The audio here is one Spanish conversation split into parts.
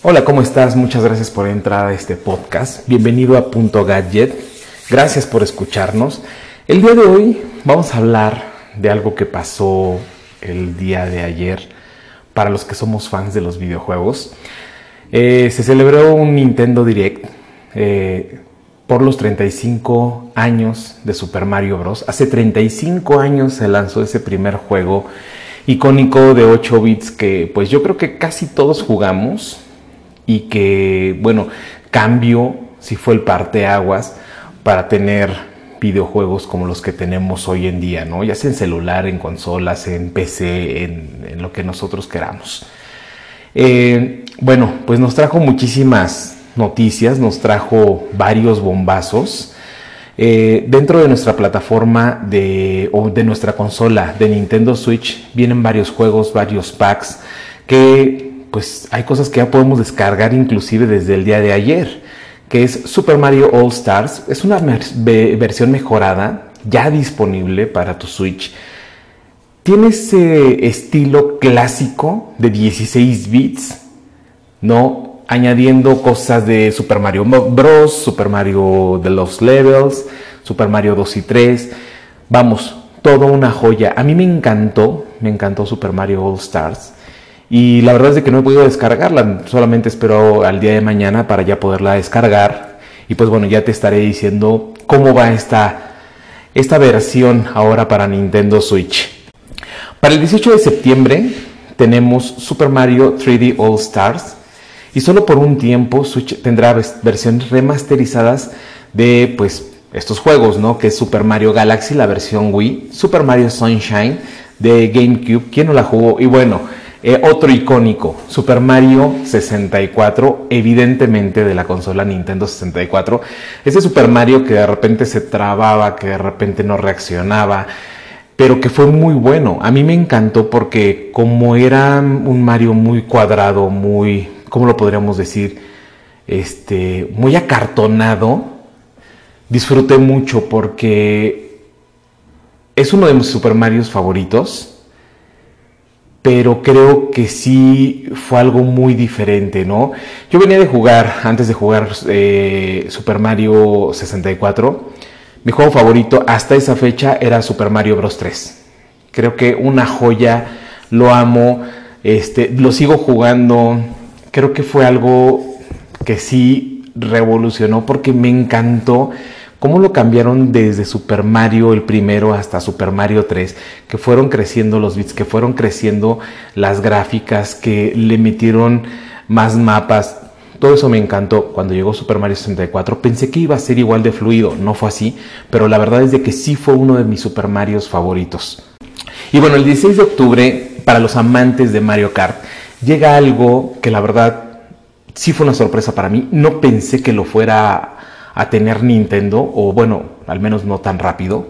Hola, ¿cómo estás? Muchas gracias por entrar a este podcast. Bienvenido a Punto Gadget. Gracias por escucharnos. El día de hoy vamos a hablar de algo que pasó el día de ayer para los que somos fans de los videojuegos. Eh, se celebró un Nintendo Direct eh, por los 35 años de Super Mario Bros. Hace 35 años se lanzó ese primer juego icónico de 8 bits que pues yo creo que casi todos jugamos y que, bueno, cambio si fue el parteaguas para tener videojuegos como los que tenemos hoy en día, ¿no? Ya sea en celular, en consolas, en PC, en, lo que nosotros queramos. Eh, bueno, pues nos trajo muchísimas noticias, nos trajo varios bombazos. Eh, dentro de nuestra plataforma de, o de nuestra consola de Nintendo Switch vienen varios juegos, varios packs que pues hay cosas que ya podemos descargar inclusive desde el día de ayer, que es Super Mario All Stars. Es una versión mejorada, ya disponible para tu Switch. Tiene ese estilo clásico de 16 bits, ¿no? Añadiendo cosas de Super Mario Bros., Super Mario The Lost Levels, Super Mario 2 y 3. Vamos, todo una joya. A mí me encantó, me encantó Super Mario All Stars. Y la verdad es que no he podido descargarla, solamente espero al día de mañana para ya poderla descargar. Y pues bueno, ya te estaré diciendo cómo va esta, esta versión ahora para Nintendo Switch. Para el 18 de septiembre tenemos Super Mario 3D All Stars. Y solo por un tiempo Switch tendrá versiones remasterizadas de pues estos juegos, ¿no? Que es Super Mario Galaxy, la versión Wii, Super Mario Sunshine de GameCube, ¿quién no la jugó? Y bueno, eh, otro icónico, Super Mario 64, evidentemente de la consola Nintendo 64. Ese Super Mario que de repente se trababa, que de repente no reaccionaba, pero que fue muy bueno. A mí me encantó porque como era un Mario muy cuadrado, muy, ¿cómo lo podríamos decir? Este, muy acartonado, disfruté mucho porque es uno de mis Super Marios favoritos pero creo que sí fue algo muy diferente, ¿no? Yo venía de jugar, antes de jugar eh, Super Mario 64, mi juego favorito hasta esa fecha era Super Mario Bros. 3. Creo que una joya, lo amo, este, lo sigo jugando, creo que fue algo que sí revolucionó porque me encantó cómo lo cambiaron desde Super Mario el primero hasta Super Mario 3, que fueron creciendo los bits, que fueron creciendo las gráficas, que le metieron más mapas. Todo eso me encantó cuando llegó Super Mario 64. Pensé que iba a ser igual de fluido, no fue así, pero la verdad es de que sí fue uno de mis Super Marios favoritos. Y bueno, el 16 de octubre, para los amantes de Mario Kart, llega algo que la verdad sí fue una sorpresa para mí. No pensé que lo fuera a tener Nintendo, o bueno, al menos no tan rápido.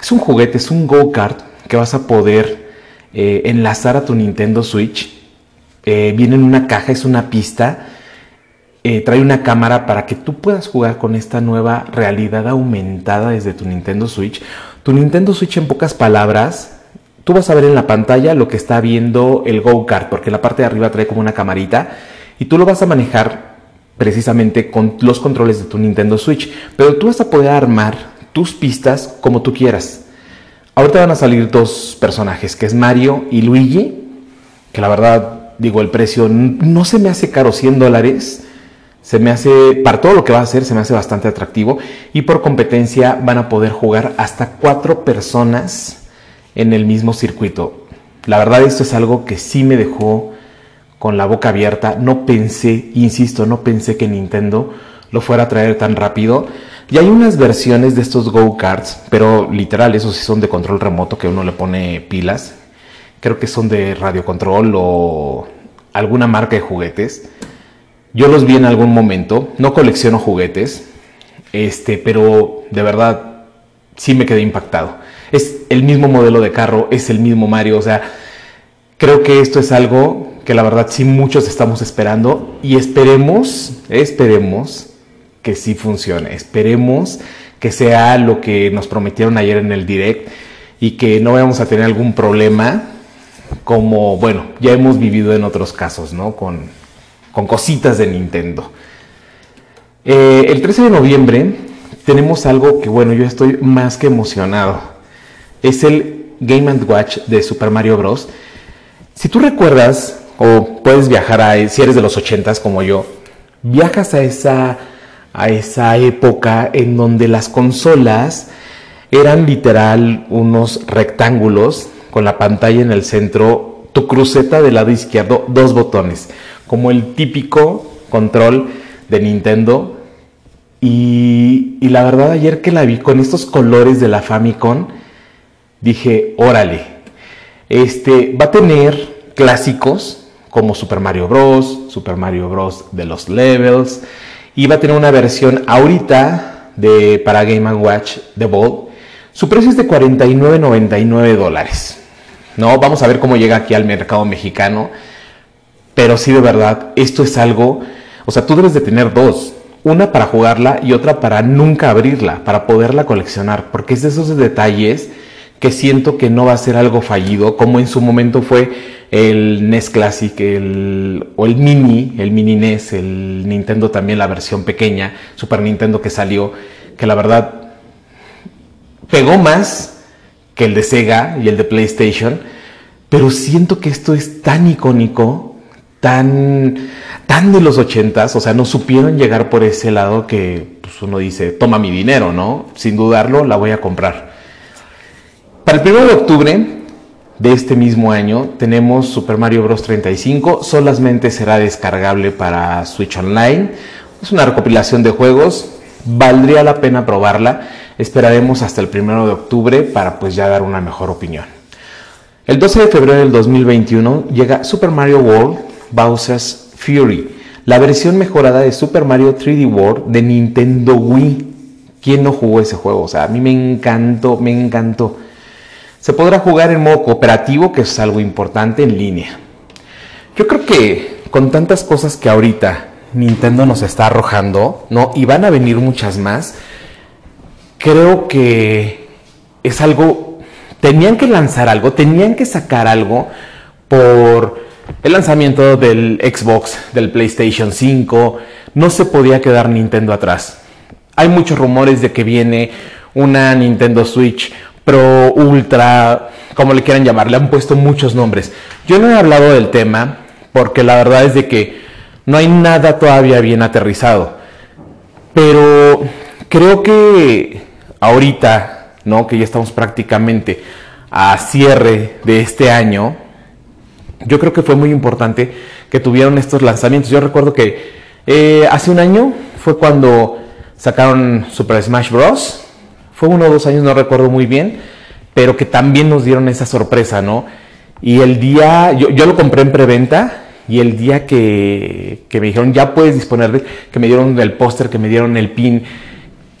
Es un juguete, es un go-kart que vas a poder eh, enlazar a tu Nintendo Switch. Eh, viene en una caja, es una pista. Eh, trae una cámara para que tú puedas jugar con esta nueva realidad aumentada desde tu Nintendo Switch. Tu Nintendo Switch, en pocas palabras, tú vas a ver en la pantalla lo que está viendo el go-kart, porque la parte de arriba trae como una camarita y tú lo vas a manejar precisamente con los controles de tu Nintendo Switch. Pero tú vas a poder armar tus pistas como tú quieras. Ahorita van a salir dos personajes, que es Mario y Luigi, que la verdad, digo, el precio no se me hace caro, 100 dólares. Se me hace, para todo lo que va a hacer, se me hace bastante atractivo. Y por competencia van a poder jugar hasta cuatro personas en el mismo circuito. La verdad, esto es algo que sí me dejó con la boca abierta. No pensé, insisto, no pensé que Nintendo lo fuera a traer tan rápido. Y hay unas versiones de estos go-karts, pero literal, esos sí son de control remoto que uno le pone pilas. Creo que son de radiocontrol o alguna marca de juguetes. Yo los vi en algún momento, no colecciono juguetes, este, pero de verdad sí me quedé impactado. Es el mismo modelo de carro, es el mismo Mario, o sea, creo que esto es algo que la verdad sí muchos estamos esperando y esperemos, esperemos que sí funcione, esperemos que sea lo que nos prometieron ayer en el direct y que no vayamos a tener algún problema como, bueno, ya hemos vivido en otros casos, ¿no? Con, con cositas de Nintendo. Eh, el 13 de noviembre tenemos algo que, bueno, yo estoy más que emocionado. Es el Game Watch de Super Mario Bros. Si tú recuerdas, o puedes viajar a, si eres de los 80s como yo, viajas a esa, a esa época en donde las consolas eran literal unos rectángulos con la pantalla en el centro, tu cruceta del lado izquierdo, dos botones, como el típico control de Nintendo. Y, y la verdad ayer que la vi con estos colores de la Famicom, dije, órale, este va a tener clásicos como Super Mario Bros., Super Mario Bros. de los levels, y va a tener una versión ahorita de, para Game Watch de Bold. Su precio es de 49.99 dólares. No, vamos a ver cómo llega aquí al mercado mexicano. Pero sí, de verdad, esto es algo. O sea, tú debes de tener dos. Una para jugarla y otra para nunca abrirla, para poderla coleccionar. Porque es de esos detalles que siento que no va a ser algo fallido, como en su momento fue el NES Classic el, o el Mini, el Mini NES, el Nintendo también, la versión pequeña, Super Nintendo que salió, que la verdad pegó más que el de Sega y el de PlayStation, pero siento que esto es tan icónico, tan, tan de los ochentas, o sea, no supieron llegar por ese lado que pues, uno dice, toma mi dinero, ¿no? Sin dudarlo, la voy a comprar. Para el 1 de octubre de este mismo año tenemos Super Mario Bros. 35, solamente será descargable para Switch Online. Es una recopilación de juegos, valdría la pena probarla. Esperaremos hasta el 1 de octubre para pues ya dar una mejor opinión. El 12 de febrero del 2021 llega Super Mario World Bowser's Fury, la versión mejorada de Super Mario 3D World de Nintendo Wii. ¿Quién no jugó ese juego? O sea, a mí me encantó, me encantó. Se podrá jugar en modo cooperativo, que es algo importante en línea. Yo creo que con tantas cosas que ahorita Nintendo nos está arrojando, ¿no? Y van a venir muchas más, creo que es algo, tenían que lanzar algo, tenían que sacar algo por el lanzamiento del Xbox, del PlayStation 5, no se podía quedar Nintendo atrás. Hay muchos rumores de que viene una Nintendo Switch Pro, Ultra, como le quieran llamar, le han puesto muchos nombres. Yo no he hablado del tema porque la verdad es de que no hay nada todavía bien aterrizado. Pero creo que ahorita, ¿no? Que ya estamos prácticamente a cierre de este año, yo creo que fue muy importante que tuvieron estos lanzamientos. Yo recuerdo que eh, hace un año fue cuando sacaron Super Smash Bros fue uno o dos años, no recuerdo muy bien, pero que también nos dieron esa sorpresa, ¿no? Y el día, yo, lo compré en preventa y el día que, me dijeron ya puedes disponer de, que me dieron el póster, que me dieron el pin,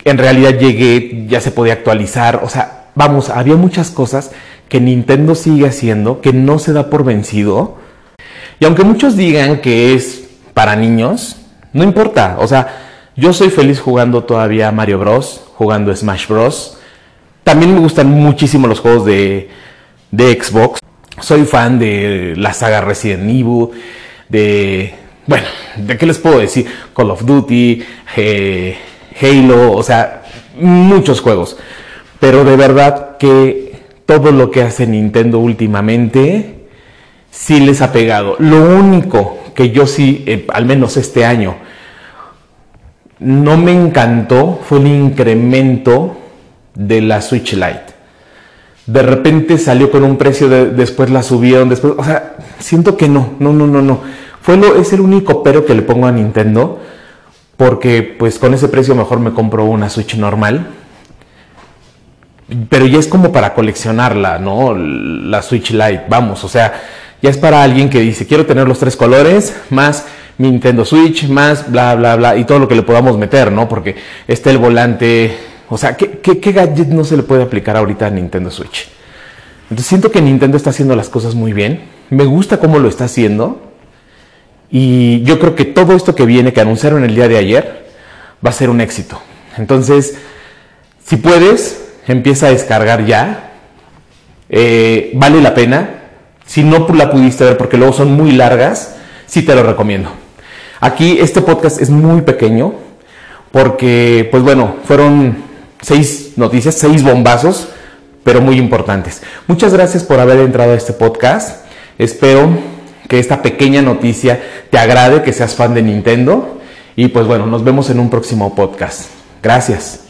en realidad llegué, ya se podía actualizar, o sea, vamos, había muchas cosas que Nintendo sigue haciendo, que no se da por vencido. Y aunque muchos digan que es para niños, no importa, o sea, yo soy feliz jugando todavía Mario Bros, jugando Smash Bros. También me gustan muchísimo los juegos de, Xbox. Soy fan de la saga Resident Evil, de... Bueno, ¿de qué les puedo decir? Call of Duty, eh, Halo, o sea, muchos juegos. Pero de verdad que todo lo que hace Nintendo últimamente sí les ha pegado. Lo único que yo sí, eh, al menos este año, no me encantó fue el incremento de la Switch Lite. De repente salió con un precio, después la subieron, después, o sea, siento que no, no, no, no, no. Fue lo, es el único pero que le pongo a Nintendo, porque pues con ese precio mejor me compro una Switch normal. Pero ya es como para coleccionarla, ¿no? La Switch Lite, vamos, o sea, ya es para alguien que dice, quiero tener los tres colores, más Nintendo Switch, más bla, bla, bla, y todo lo que le podamos meter, ¿no? Porque está el volante, o sea, ¿qué, gadget no se le puede aplicar ahorita a Nintendo Switch? Entonces siento que Nintendo está haciendo las cosas muy bien, me gusta cómo lo está haciendo, y yo creo que todo esto que viene, que anunciaron el día de ayer, va a ser un éxito. Entonces, si puedes, empieza a descargar ya. Eh, vale la pena. Si no la pudiste ver porque luego son muy largas, sí te lo recomiendo. Aquí este podcast es muy pequeño porque, pues bueno, fueron seis noticias, seis bombazos, pero muy importantes. Muchas gracias por haber entrado a este podcast. Espero que esta pequeña noticia te agrade, que seas fan de Nintendo. Y pues bueno, nos vemos en un próximo podcast. Gracias.